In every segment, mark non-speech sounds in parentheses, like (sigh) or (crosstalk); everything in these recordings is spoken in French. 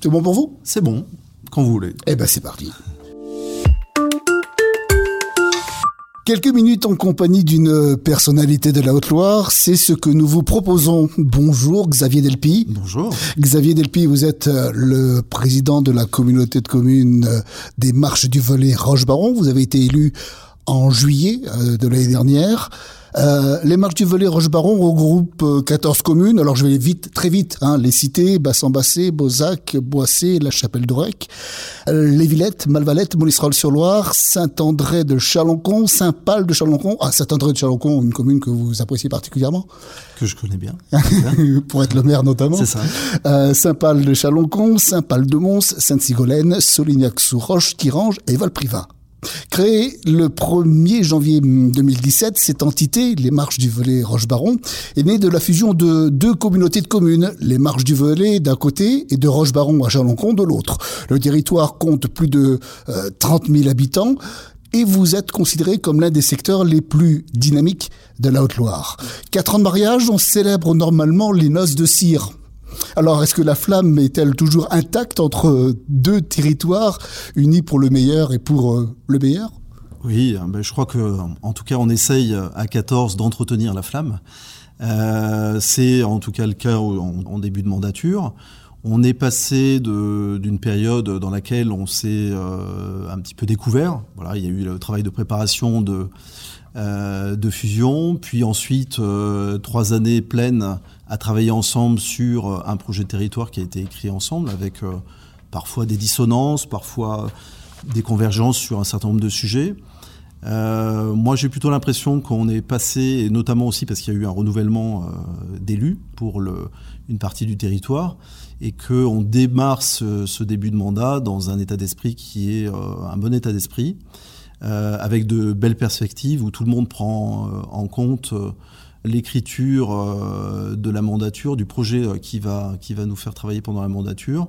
C'est bon pour vous? C'est bon, quand vous voulez. Eh ben c'est parti. Quelques minutes en compagnie d'une personnalité de la Haute-Loire, c'est ce que nous vous proposons. Bonjour Xavier Delpy. Bonjour. Xavier Delpy, vous êtes euh, le président de la communauté de communes euh, des Marches du Volet Roche-Baron. Vous avez été élu en juillet euh, de l'année dernière. Euh, les marches du volet Roche-Baron regroupent 14 communes. Alors je vais vite, très vite, hein, les citer Bassan-Bassé, Beauzac, Boissé, La Chapelle-d'Orec, euh, Les Villettes, Malvalette, Molisserolles-sur-Loire, Saint-André de Chaloncon, Saint-Pal de Chaloncon. Ah, Saint-André de Chaloncon, une commune que vous appréciez particulièrement. Que je connais bien. (laughs) Pour être le maire notamment. C'est ça. Euh, Saint-Pal de Chaloncon, Saint-Pal de Mons, Sainte-Sigolène, Solignac-sous-Roche, Tirange et Valprivat. Créée le 1er janvier 2017, cette entité, les Marches du Velay Roche-Baron, est née de la fusion de deux communautés de communes, les Marches du Velay d'un côté et de Roche-Baron à Chaloncon de l'autre. Le territoire compte plus de 30 000 habitants et vous êtes considéré comme l'un des secteurs les plus dynamiques de la Haute-Loire. Quatre ans de mariage, on célèbre normalement les noces de cire. Alors, est-ce que la flamme est-elle toujours intacte entre deux territoires unis pour le meilleur et pour euh, le meilleur? Oui, ben je crois que, en tout cas, on essaye à 14 d'entretenir la flamme. Euh, c'est en tout cas le cas en, début de mandature. On est passé d'une période dans laquelle on s'est euh, un petit peu découvert. Il y a eu le travail de préparation de, euh, fusion, puis ensuite euh, trois années pleines à travailler ensemble sur un projet de territoire qui a été écrit ensemble, avec parfois des dissonances, parfois des convergences sur un certain nombre de sujets. Euh, moi, j'ai plutôt l'impression qu'on est passé, notamment aussi parce qu'il y a eu un renouvellement euh, d'élus pour une partie du territoire, et qu'on démarre ce, début de mandat dans un état d'esprit qui est euh, un bon état d'esprit, avec de belles perspectives où tout le monde prend en compte l'écriture de la mandature, du projet qui va nous faire travailler pendant la mandature.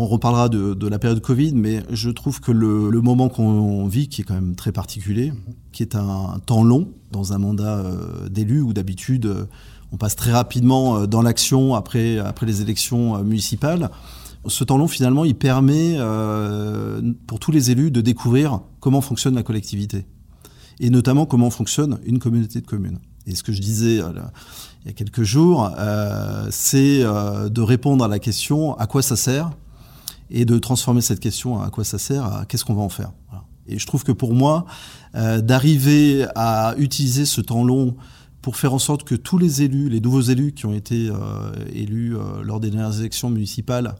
On reparlera de, la période Covid, mais je trouve que le, moment qu'on vit, qui est quand même très particulier, qui est un, temps long dans un mandat euh, d'élu où d'habitude euh, on passe très rapidement euh, dans l'action après, les élections municipales, ce temps long finalement il permet pour tous les élus de découvrir comment fonctionne la collectivité et notamment comment fonctionne une communauté de communes. Et ce que je disais il y a quelques jours, c'est de répondre à la question à quoi ça sert et de transformer cette question à quoi ça sert, à qu'est-ce qu'on va en faire. Et je trouve que pour moi, euh, d'arriver à utiliser ce temps long pour faire en sorte que tous les élus, les nouveaux élus qui ont été euh, élus euh, lors des dernières élections municipales,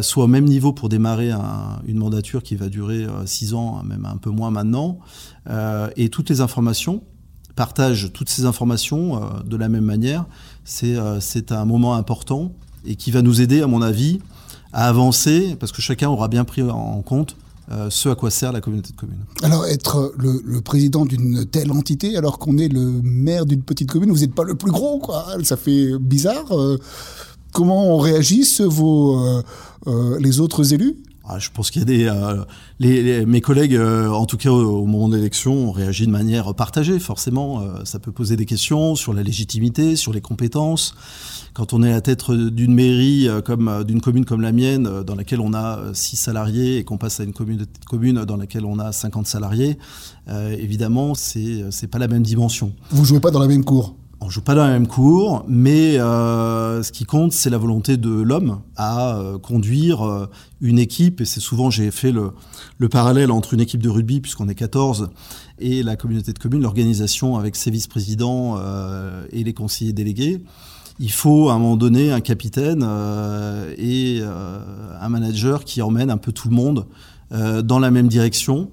soient au même niveau pour démarrer un, une mandature qui va durer six ans, même un peu moins maintenant, et toutes les informations partagent toutes ces informations de la même manière. C'est un moment important et qui va nous aider, à mon avis, à avancer, parce que chacun aura bien pris en compte euh, ce à quoi sert la communauté de communes. Alors, être le, président d'une telle entité, alors qu'on est le maire d'une petite commune, vous n'êtes pas le plus gros, quoi. Ça fait bizarre. Euh, comment réagissent vos, euh, les autres élus? Ah, je pense qu'il y a des euh, mes collègues, euh, en tout cas au, moment de l'élection, ont réagi de manière partagée. Forcément, euh, ça peut poser des questions sur la légitimité, sur les compétences. Quand on est à la tête d'une mairie comme d'une commune comme la mienne, dans laquelle on a six salariés et qu'on passe à une commune, commune dans laquelle on a 50 salariés, évidemment, c'est c'est pas la même dimension. Vous jouez pas dans la même cour? On joue pas dans la même cour, mais euh, ce qui compte, c'est la volonté de l'homme à euh, conduire euh, une équipe. Et c'est souvent, j'ai fait le, le, parallèle entre une équipe de rugby, puisqu'on est 14, et la communauté de communes, l'organisation avec ses vice-présidents et les conseillers délégués. Il faut à un moment donné un capitaine et un manager qui emmène un peu tout le monde dans la même direction.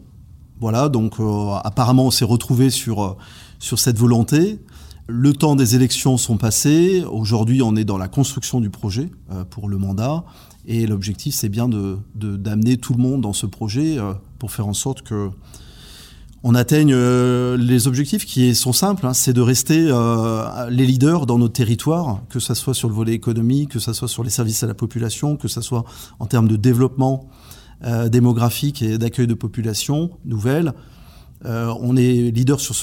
Voilà, donc apparemment, on s'est retrouvé sur, sur cette volonté. Le temps des élections sont passés. Aujourd'hui, on est dans la construction du projet euh, pour le mandat. Et l'objectif, c'est bien de, d'amener tout le monde dans ce projet euh, pour faire en sorte que on atteigne euh, les objectifs qui sont simples. Hein. c'est de rester les leaders dans notre territoire, que ce soit sur le volet économique, que ce soit sur les services à la population, que ce soit en termes de développement démographique et d'accueil de population nouvelle. Euh, on est leader sur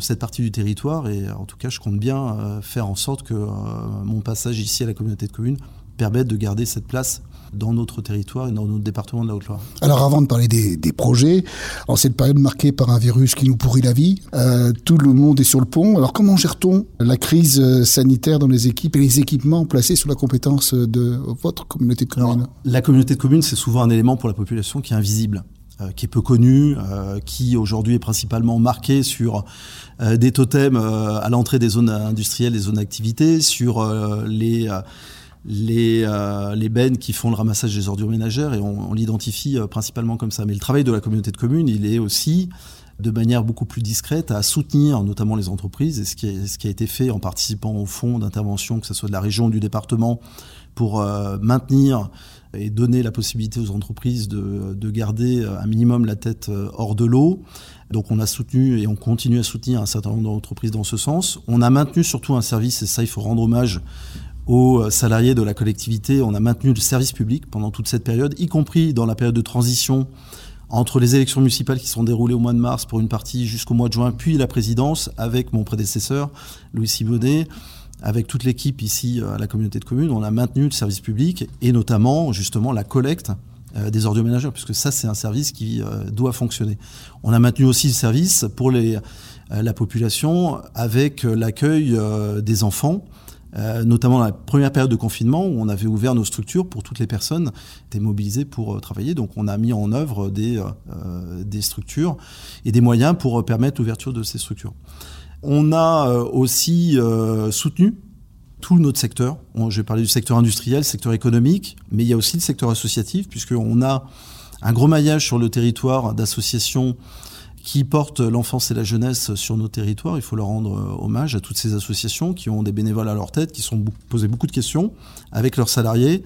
cette partie du territoire et en tout cas, je compte bien euh, faire en sorte que euh, mon passage ici à la communauté de communes permette de garder cette place dans notre territoire et dans notre département de la Haute-Loire. Alors avant de parler des, projets, en cette période marquée par un virus qui nous pourrit la vie, tout le monde est sur le pont. Alors comment gère-t-on la crise sanitaire dans les équipes et les équipements placés sous la compétence de votre communauté de communes? La communauté de communes, c'est souvent un élément pour la population qui est invisible. Euh, qui est peu connu, euh, qui aujourd'hui est principalement marqué sur euh, des totems à l'entrée des zones industrielles, des zones d'activité, sur les les, les bennes qui font le ramassage des ordures ménagères et on, l'identifie principalement comme ça. Mais le travail de la communauté de communes, il est aussi de manière beaucoup plus discrète à soutenir notamment les entreprises et ce qui, est, ce qui a été fait en participant au fonds d'intervention, que ce soit de la région ou du département, pour maintenir et donner la possibilité aux entreprises de, de garder un minimum la tête euh, hors de l'eau. Donc on a soutenu et on continue à soutenir un certain nombre d'entreprises dans ce sens. On a maintenu surtout un service, et ça il faut rendre hommage aux euh, salariés de la collectivité, on a maintenu le service public pendant toute cette période, y compris dans la période de transition entre les élections municipales qui sont déroulées au mois de mars pour une partie jusqu'au mois de juin, puis la présidence avec mon prédécesseur, Louis Sibonnet avec toute l'équipe ici euh, à la communauté de communes, on a maintenu le service public et notamment justement la collecte euh, des ordures puisque ça c'est un service qui euh, doit fonctionner. On a maintenu aussi le service pour la population avec l'accueil des enfants. notamment dans la première période de confinement où on avait ouvert nos structures pour toutes les personnes qui étaient mobilisées pour travailler. Donc on a mis en œuvre des, des structures et des moyens pour permettre l'ouverture de ces structures. On a euh, aussi euh, soutenu tout notre secteur. Je vais parler du secteur industriel, secteur économique, mais il y a aussi le secteur associatif, puisqu'on a un gros maillage sur le territoire d'associations qui portent l'enfance et la jeunesse sur nos territoires. Il faut leur rendre euh, hommage à toutes ces associations qui ont des bénévoles à leur tête, qui sont posés beaucoup de questions avec leurs salariés.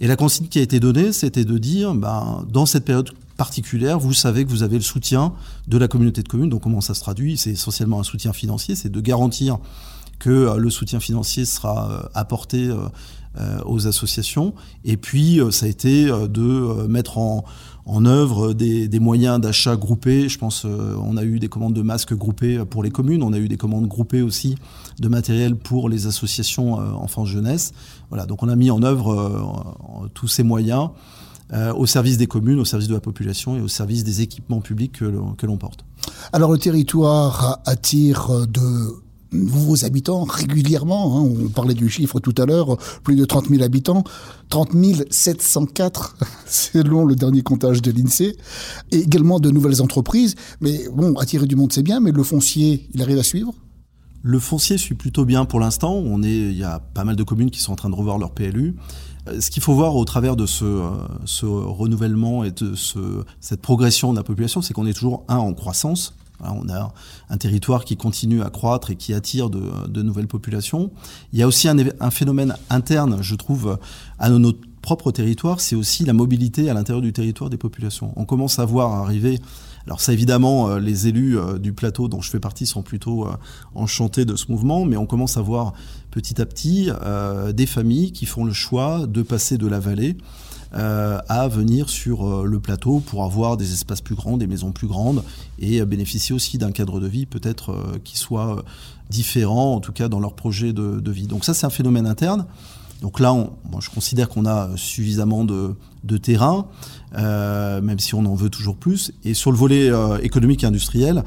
Et la consigne qui a été donnée, c'était de dire, ben, dans cette période particulière, vous savez que vous avez le soutien de la communauté de communes. Donc comment ça se traduit? C'est essentiellement un soutien financier, c'est de garantir que euh, le soutien financier sera euh, apporté euh, aux associations. Et puis, ça a été de mettre en, en œuvre des, des moyens d'achat groupés. Je pense on a eu des commandes de masques groupées pour les communes, on a eu des commandes groupées aussi de matériel pour les associations enfants-jeunesse. Voilà, donc on a mis en œuvre tous ces moyens euh, au service des communes, au service de la population et au service des équipements publics que l'on porte. Alors le territoire attire euh, de nouveaux habitants régulièrement. Hein. On parlait du chiffre tout à l'heure, plus de 30 000 habitants. 30 704 (laughs) selon le dernier comptage de l'INSEE. Et également de nouvelles entreprises. Mais bon, attirer du monde c'est bien, mais le foncier, il arrive à suivre? Le foncier suit plutôt bien pour l'instant. On est, il y a pas mal de communes qui sont en train de revoir leur PLU. Euh, ce qu'il faut voir au travers de ce, euh, renouvellement et de ce, cette progression de la population, c'est qu'on est toujours un en croissance. On a un territoire qui continue à croître et qui attire de, nouvelles populations. Il y a aussi un, un, phénomène interne, je trouve, à notre propre territoire, c'est aussi la mobilité à l'intérieur du territoire des populations. On commence à voir arriver alors ça évidemment, euh, les élus euh, du plateau dont je fais partie sont plutôt euh, enchantés de ce mouvement, mais on commence à voir petit à petit des familles qui font le choix de passer de la vallée à venir sur le plateau pour avoir des espaces plus grands, des maisons plus grandes et bénéficier aussi d'un cadre de vie peut-être qui soit différent, en tout cas dans leur projet de vie. Donc ça c'est un phénomène interne. Donc là, on, je considère qu'on a suffisamment de, terrain, euh, même si on en veut toujours plus. Et sur le volet euh, économique et industriel,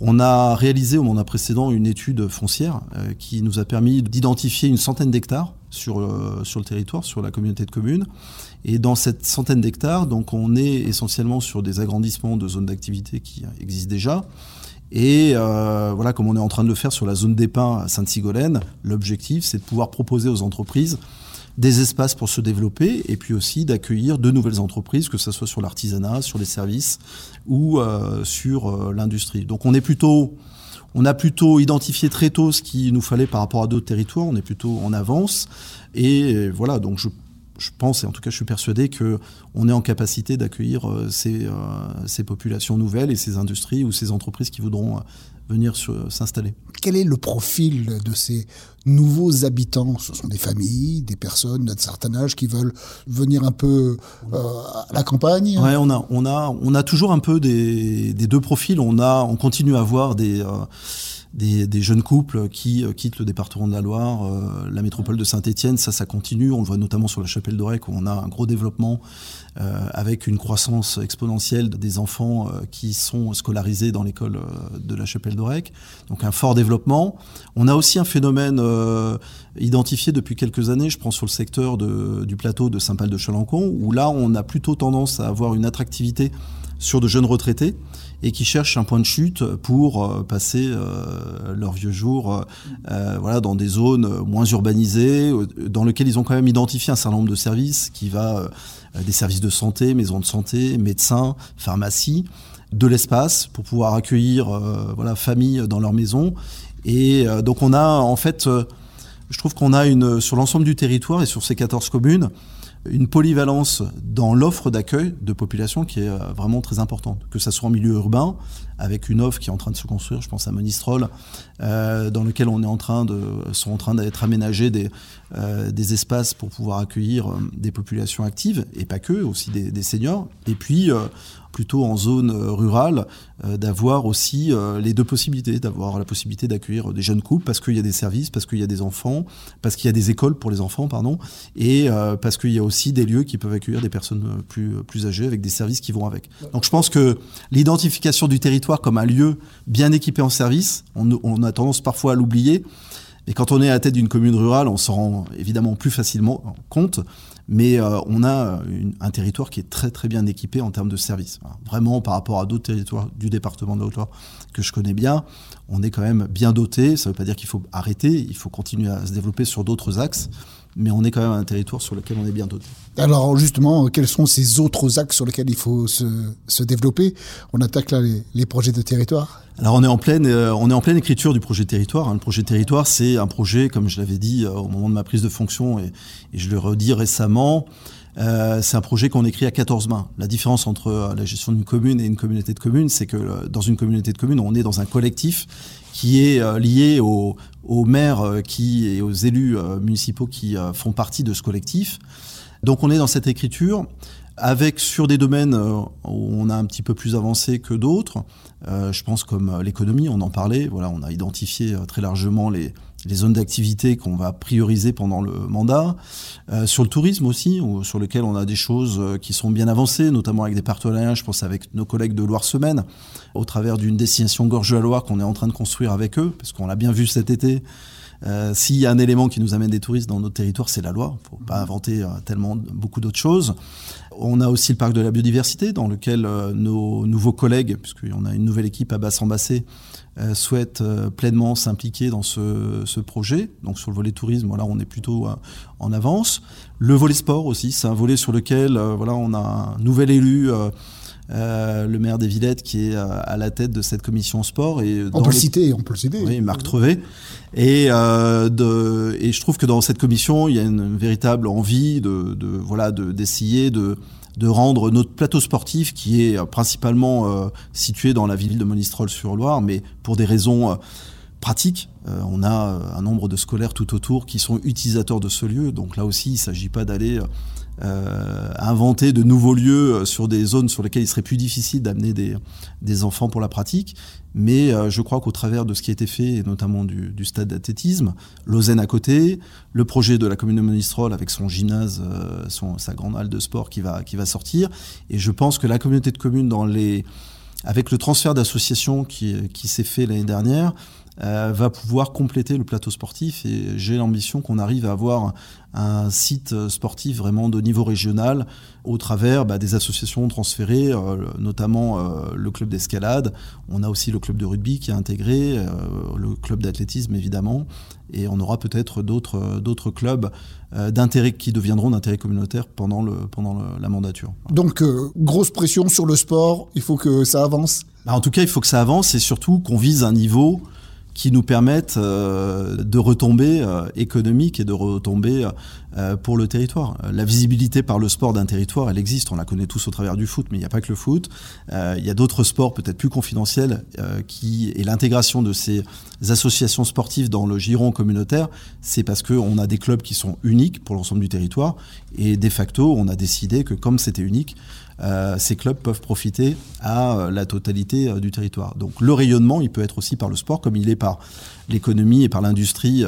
on a réalisé au mandat précédent une étude foncière euh, qui nous a permis d'identifier une centaine d'hectares sur, sur le territoire, sur la communauté de communes. Et dans cette centaine d'hectares, donc on est essentiellement sur des agrandissements de zones d'activité qui existent déjà. Et euh, voilà, comme on est en train de le faire sur la zone des pins à Sainte-Sigolène, l'objectif, c'est de pouvoir proposer aux entreprises des espaces pour se développer et puis aussi d'accueillir de nouvelles entreprises, que ce soit sur l'artisanat, sur les services ou euh, sur euh, l'industrie. Donc on est plutôt on a plutôt identifié très tôt ce qu'il nous fallait par rapport à d'autres territoires. On est plutôt en avance. Et voilà, donc je je pense, et en tout cas je suis persuadé qu'on est en capacité d'accueillir euh, ces, euh, ces, populations nouvelles et ces industries ou ces entreprises qui voudront euh, venir s'installer. Quel est le profil de ces nouveaux habitants? Ce sont des familles, des personnes d'un certain âge qui veulent venir un peu à la campagne? Ouais, on a, on a, on a toujours un peu des, des deux profils. On, a, on continue à avoir des des, jeunes couples qui euh, quittent le département de la Loire, euh, la métropole de Saint-Étienne. Ça, ça continue. On le voit notamment sur la chapelle d'Orec où on a un gros développement euh, avec une croissance exponentielle des enfants qui sont scolarisés dans l'école de la chapelle d'Orec. Donc un fort développement. On a aussi un phénomène identifié depuis quelques années, je prends sur le secteur du plateau de Saint-Pal de Chalancon, où là on a plutôt tendance à avoir une attractivité sur de jeunes retraités et qui cherchent un point de chute pour euh, passer euh, leurs vieux jours euh, dans des zones moins urbanisées, dans lesquelles ils ont quand même identifié un certain nombre de services qui va des services de santé, maisons de santé, médecins, pharmacie, de l'espace pour pouvoir accueillir voilà famille dans leur maison. Et donc on a en fait, je trouve qu'on a une sur l'ensemble du territoire et sur ces 14 communes une polyvalence dans l'offre d'accueil de population qui est euh, vraiment très importante. Que ça soit en milieu urbain, avec une offre qui est en train de se construire, je pense à Monistrol, euh, dans lequel on est en train de, sont en train d'être aménagés des, euh, des espaces pour pouvoir accueillir euh, des populations actives, et pas que, aussi des, des seniors. Et puis, plutôt en zone rurale, d'avoir aussi les deux possibilités, d'avoir la possibilité d'accueillir des jeunes couples parce qu'il y a des services, parce qu'il y a des enfants, parce qu'il y a des écoles pour les enfants, pardon, et parce qu'il y a aussi des lieux qui peuvent accueillir des personnes plus, plus âgées avec des services qui vont avec. Donc je pense que l'identification du territoire comme un lieu bien équipé en services, on, a tendance parfois à l'oublier, et quand on est à la tête d'une commune rurale, on s'en rend évidemment plus facilement compte. Mais euh, on a un territoire qui est très très bien équipé en termes de services. Vraiment, par rapport à d'autres territoires du département de Haute-Loire que je connais bien, on est quand même bien doté. Ça ne veut pas dire qu'il faut arrêter, il faut continuer à se développer sur d'autres axes, mais on est quand même un territoire sur lequel on est bien doté. Alors justement, quels sont ces autres axes sur lesquels il faut se, se développer? On attaque là les, les, projets de territoire Alors on est en pleine, euh, on est en pleine écriture du projet territoire. Hein. Le projet territoire, c'est un projet, comme je l'avais dit euh, au moment de ma prise de fonction, et, et je le redis récemment, euh, c'est un projet qu'on écrit à 14 mains. La différence entre la gestion d'une commune et une communauté de communes, c'est que dans une communauté de communes, on est dans un collectif qui est lié aux, maires qui, et aux élus municipaux qui font partie de ce collectif. Donc on est dans cette écriture avec sur des domaines où on a un petit peu plus avancé que d'autres. je pense comme l'économie, on en parlait. Voilà, on a identifié très largement les, zones d'activité qu'on va prioriser pendant le mandat. Euh, sur le tourisme aussi, sur lequel on a des choses euh, qui sont bien avancées, notamment avec des partenariats, je pense avec nos collègues de Loire-Semaine, au travers d'une destination Gorge de la Loire qu'on est en train de construire avec eux, parce qu'on l'a bien vu cet été. Euh, S'il y a un élément qui nous amène des touristes dans notre territoire, c'est la Loire. Il ne faut pas inventer euh, tellement beaucoup d'autres choses. On a aussi le parc de la biodiversité, dans lequel euh, nos nouveaux collègues, puisqu'on a une nouvelle équipe à Bassan-Bassé, euh, souhaitent euh, pleinement s'impliquer dans ce, projet. Donc sur le volet tourisme, on est plutôt en avance. Le volet sport aussi, c'est un volet sur lequel voilà, on a un nouvel élu. Euh, le maire des Villettes qui est à la tête de cette commission sport. Et on, peut le citer, on peut le citer. Oui, Marc Trevet. Et, euh, de, et je trouve que dans cette commission, il y a une véritable envie de, de voilà d'essayer de, de rendre notre plateau sportif, qui est principalement euh, situé dans la ville de Monistrol-sur-Loire, mais pour des raisons euh, pratiques, euh, on a un nombre de scolaires tout autour qui sont utilisateurs de ce lieu. Donc là aussi, il ne s'agit pas d'aller euh, inventer de nouveaux lieux sur des zones sur lesquelles il serait plus difficile d'amener des, des enfants pour la pratique. Mais euh, je crois qu'au travers de ce qui a été fait, et notamment du, stade d'athlétisme, Lausanne à côté, le projet de la commune de Monistrol avec son gymnase, euh, son, sa grande halle de sport qui va, qui va sortir, et je pense que la communauté de communes, dans les, avec le transfert d'associations qui, qui s'est fait l'année dernière, euh, va pouvoir compléter le plateau sportif et j'ai l'ambition qu'on arrive à avoir un site sportif vraiment de niveau régional au travers bah, des associations transférées, euh, notamment euh, le club d'escalade. On a aussi le club de rugby qui est intégré, le club d'athlétisme évidemment, et on aura peut-être d'autres d'autres clubs d'intérêt qui deviendront d'intérêt communautaire pendant le pendant le, la mandature. Donc grosse pression sur le sport, il faut que ça avance. Bah, en tout cas, il faut que ça avance et surtout qu'on vise un niveau qui nous permettent de retomber économiques et de retomber pour le territoire. La visibilité par le sport d'un territoire, elle existe, on la connaît tous au travers du foot, mais il n'y a pas que le foot. il y a d'autres sports peut-être plus confidentiels qui et l'intégration de ces associations sportives dans le giron communautaire, c'est parce qu'on a des clubs qui sont uniques pour l'ensemble du territoire et de facto, on a décidé que comme c'était unique, euh, ces clubs peuvent profiter à euh, la totalité euh, du territoire. Donc le rayonnement, il peut être aussi par le sport, comme il est par l'économie et par l'industrie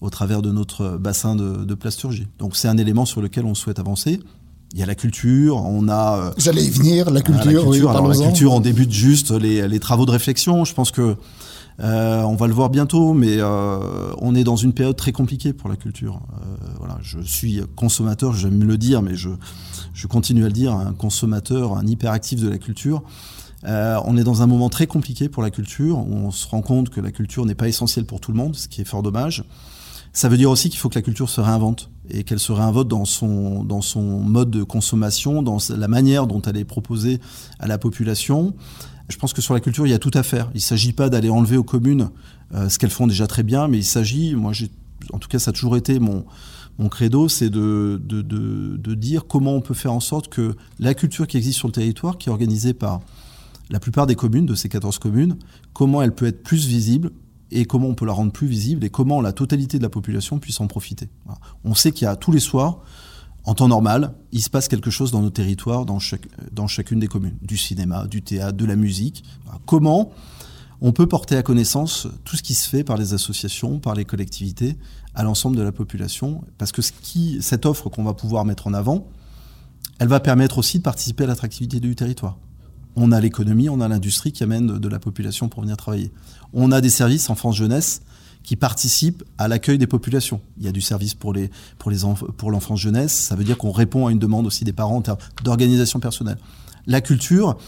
au travers de notre bassin de, plasturgie. Donc c'est un élément sur lequel on souhaite avancer. Il y a la culture, on a... J'allais y venir, la culture. la culture, alors la culture, on débute juste les, les, travaux de réflexion. Je pense que on va le voir bientôt, mais on est dans une période très compliquée pour la culture. voilà, je suis consommateur, j'aime le dire, mais je, je continue à le dire, un consommateur, un hyperactif de la culture. Euh, on est dans un moment très compliqué pour la culture, où on se rend compte que la culture n'est pas essentielle pour tout le monde, ce qui est fort dommage. Ça veut dire aussi qu'il faut que la culture se réinvente et qu'elle se réinvente dans son, dans son mode de consommation, dans la manière dont elle est proposée à la population. Je pense que sur la culture, il y a tout à faire. Il ne s'agit pas d'aller enlever aux communes euh, ce qu'elles font déjà très bien, mais il s'agit, moi, en tout cas, ça a toujours été mon, mon credo, c'est de, de, dire comment on peut faire en sorte que la culture qui existe sur le territoire, qui est organisée par la plupart des communes, de ces 14 communes, comment elle peut être plus visible et comment on peut la rendre plus visible et comment la totalité de la population puisse en profiter. On sait qu'il y a tous les soirs, en temps normal, il se passe quelque chose dans nos territoires, dans, chacune des communes, du cinéma, du théâtre, de la musique. Comment on peut porter à connaissance tout ce qui se fait par les associations, par les collectivités, à l'ensemble de la population, parce que cette offre qu'on va pouvoir mettre en avant, elle va permettre aussi de participer à l'attractivité du territoire. On a l'économie, on a l'industrie qui amène de, la population pour venir travailler. On a des services enfance-jeunesse qui participent à l'accueil des populations. Il y a du service pour les pour les pour l'enfance jeunesse, ça veut dire qu'on répond à une demande aussi des parents en termes d'organisation personnelle. La culture,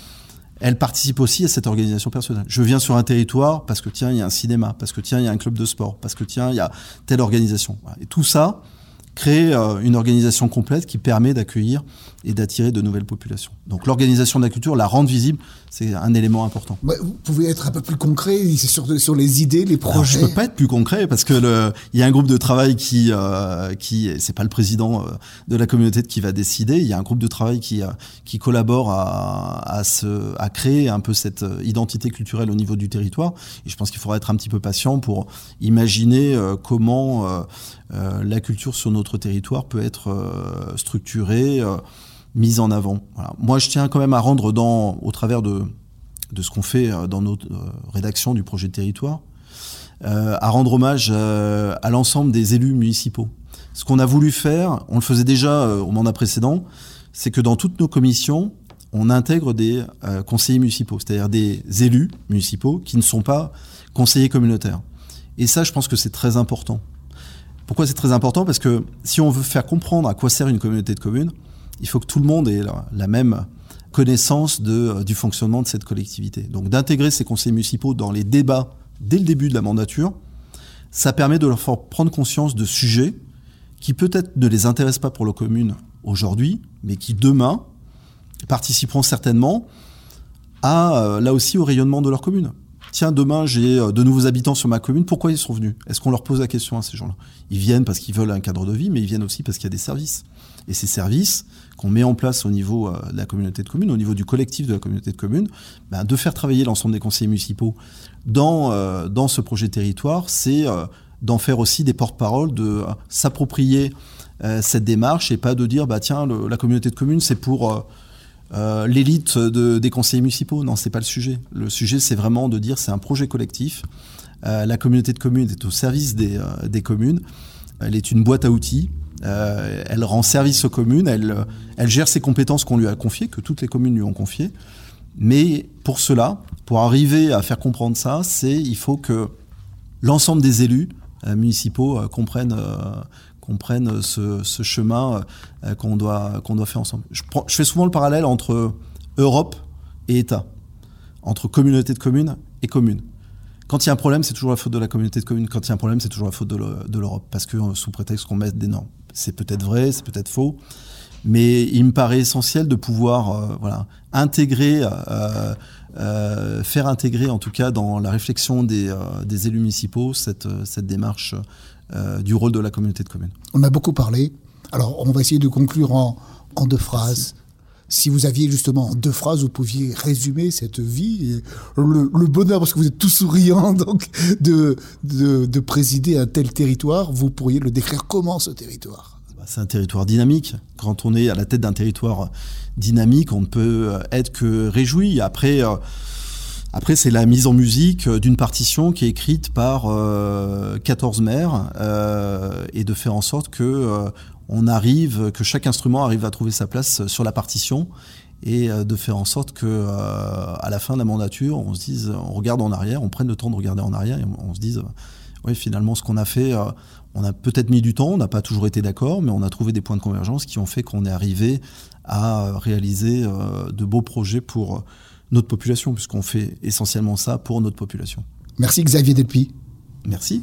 elle participe aussi à cette organisation personnelle. Je viens sur un territoire parce que tiens, il y a un cinéma, parce que tiens, il y a un club de sport, parce que tiens, il y a telle organisation. Et tout ça crée euh, une organisation complète qui permet d'accueillir et d'attirer de nouvelles populations. Donc l'organisation de la culture, la rendre visible, c'est un élément important. vous pouvez être un peu plus concret sur, sur les idées, les projets. Je je peux pas être plus concret parce que le, il y a un groupe de travail qui, euh, qui c'est pas le président euh, de la communauté qui va décider. Il y a un groupe de travail qui, euh, qui collabore à, à, se, à créer un peu cette euh, identité culturelle au niveau du territoire. Et je pense qu'il faudra être un petit peu patient pour imaginer comment la culture sur notre territoire peut être structurée mise en avant. Moi, je tiens quand même à rendre, au travers de, de ce qu'on fait euh, dans notre euh, rédaction du projet de territoire, euh, à rendre hommage à l'ensemble des élus municipaux. Ce qu'on a voulu faire, on le faisait déjà au mandat précédent, c'est que dans toutes nos commissions, on intègre des conseillers municipaux, c'est-à-dire des élus municipaux qui ne sont pas conseillers communautaires. Et ça, je pense que c'est très important. Pourquoi c'est très important? Parce que si on veut faire comprendre à quoi sert une communauté de communes, il faut que tout le monde ait la, même connaissance euh, du fonctionnement de cette collectivité. Donc d'intégrer ces conseils municipaux dans les débats dès le début de la mandature, ça permet de leur faire prendre conscience de sujets qui peut-être ne les intéressent pas pour leur commune aujourd'hui, mais qui demain participeront certainement à, euh, là aussi, au rayonnement de leur commune. Tiens, demain, j'ai euh, de nouveaux habitants sur ma commune, pourquoi ils sont venus? Est-ce qu'on leur pose la question à ces gens-là? Ils viennent parce qu'ils veulent un cadre de vie, mais ils viennent aussi parce qu'il y a des services. Et ces services qu'on met en place au niveau euh, de la communauté de communes, au niveau du collectif de la communauté de communes, ben, de faire travailler l'ensemble des conseillers municipaux dans, euh, ce projet territoire, c'est euh, d'en faire aussi des porte-paroles, de s'approprier cette démarche et pas de dire bah tiens la communauté de communes c'est pour l'élite de, des conseillers municipaux. Non, c'est pas le sujet. Le sujet c'est vraiment de dire c'est un projet collectif. la communauté de communes est au service des communes. Elle est une boîte à outils. Euh, elle rend service aux communes, elle, gère ses compétences qu'on lui a confiées, que toutes les communes lui ont confiées. Mais pour cela, pour arriver à faire comprendre ça, c'est il faut que l'ensemble des élus euh, municipaux euh, comprennent, ce, chemin qu'on doit, qu'on doit faire ensemble. Je, je, fais souvent le parallèle entre Europe et État, entre communauté de communes et communes. Quand il y a un problème, c'est toujours la faute de la communauté de communes. Quand il y a un problème, c'est toujours la faute de l'Europe, parce que sous prétexte qu'on met des normes. C'est peut-être vrai, c'est peut-être faux, Mais il me paraît essentiel de pouvoir voilà, intégrer, faire intégrer en tout cas dans la réflexion des, des élus municipaux cette, cette démarche du rôle de la communauté de communes. On a beaucoup parlé. Alors on va essayer de conclure en, en deux phrases. Si vous aviez justement en deux phrases, vous pouviez résumer cette vie, le, le, bonheur, parce que vous êtes tout souriant, (laughs) donc de, de, de, présider un tel territoire, vous pourriez le décrire comment ce territoire? Bah, C'est un territoire dynamique. Quand on est à la tête d'un territoire dynamique, on ne peut être que réjoui. Après, euh, après c'est la mise en musique d'une partition qui est écrite par euh, 14 maires euh, et de faire en sorte que euh, on arrive, que chaque instrument arrive à trouver sa place sur la partition et euh, de faire en sorte que euh, à la fin de la mandature, on se dise, on regarde en arrière, on prenne le temps de regarder en arrière et on, se dise, oui, finalement, ce qu'on a fait, euh, on a peut-être mis du temps, on n'a pas toujours été d'accord, mais on a trouvé des points de convergence qui ont fait qu'on est arrivé à réaliser de beaux projets pour notre population, puisqu'on fait essentiellement ça pour notre population. Merci Xavier Delpy. Merci.